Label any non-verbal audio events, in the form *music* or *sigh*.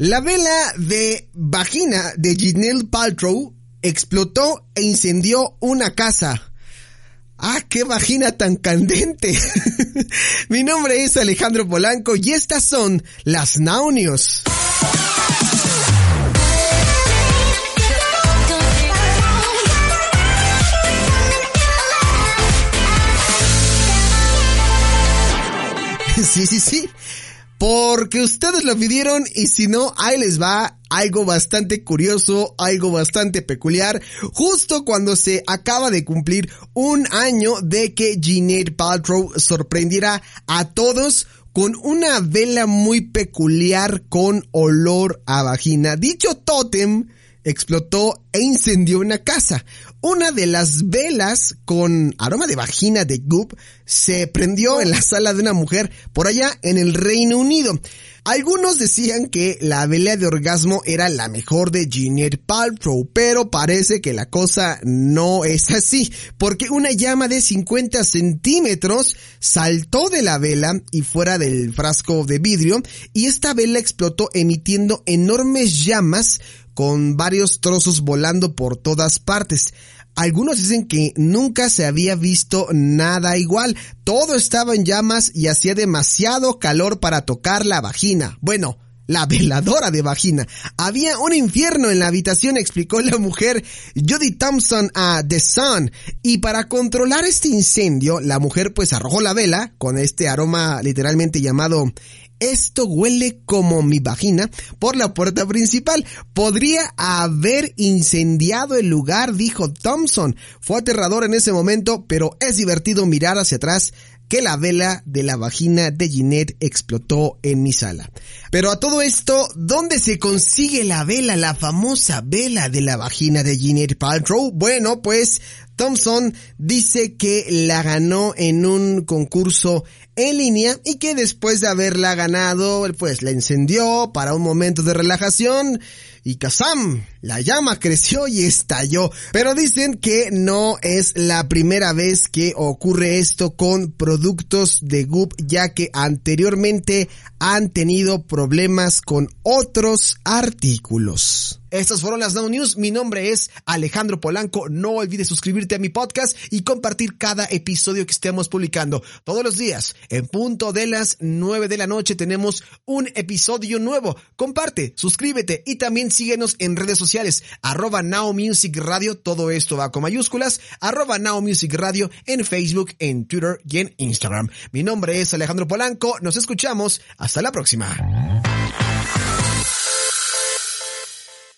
La vela de vagina de Ginelle Paltrow explotó e incendió una casa. ¡Ah, qué vagina tan candente! *laughs* Mi nombre es Alejandro Polanco y estas son las Naunios. *laughs* Sí, sí, sí. Porque ustedes lo pidieron y si no, ahí les va algo bastante curioso, algo bastante peculiar, justo cuando se acaba de cumplir un año de que Jeanette Paltrow sorprendiera a todos con una vela muy peculiar con olor a vagina. Dicho tótem explotó e incendió una casa. Una de las velas con aroma de vagina de Goop se prendió en la sala de una mujer por allá en el Reino Unido. Algunos decían que la vela de orgasmo era la mejor de Jeanette Paltrow, pero parece que la cosa no es así, porque una llama de 50 centímetros saltó de la vela y fuera del frasco de vidrio, y esta vela explotó emitiendo enormes llamas con varios trozos volando por todas partes. Algunos dicen que nunca se había visto nada igual. Todo estaba en llamas y hacía demasiado calor para tocar la vagina. Bueno, la veladora de vagina. Había un infierno en la habitación, explicó la mujer Judy Thompson a The Sun. Y para controlar este incendio, la mujer pues arrojó la vela con este aroma literalmente llamado esto huele como mi vagina por la puerta principal. Podría haber incendiado el lugar, dijo Thompson. Fue aterrador en ese momento, pero es divertido mirar hacia atrás que la vela de la vagina de Ginette explotó en mi sala. Pero a todo esto, ¿dónde se consigue la vela, la famosa vela de la vagina de Ginette Paltrow? Bueno, pues Thompson dice que la ganó en un concurso en línea y que después de haberla ganado, pues la encendió para un momento de relajación y Kazam, la llama creció y estalló. Pero dicen que no es la primera vez que ocurre esto con productos de Goop, ya que anteriormente han tenido problemas con otros artículos. Estas fueron las Now News. Mi nombre es Alejandro Polanco. No olvides suscribirte a mi podcast y compartir cada episodio que estemos publicando. Todos los días, en punto de las 9 de la noche, tenemos un episodio nuevo. Comparte, suscríbete y también síguenos en redes sociales. Arroba Now Music Radio. Todo esto va con mayúsculas. Arroba Now Music Radio en Facebook, en Twitter y en Instagram. Mi nombre es Alejandro Polanco. Nos escuchamos. Hasta la próxima.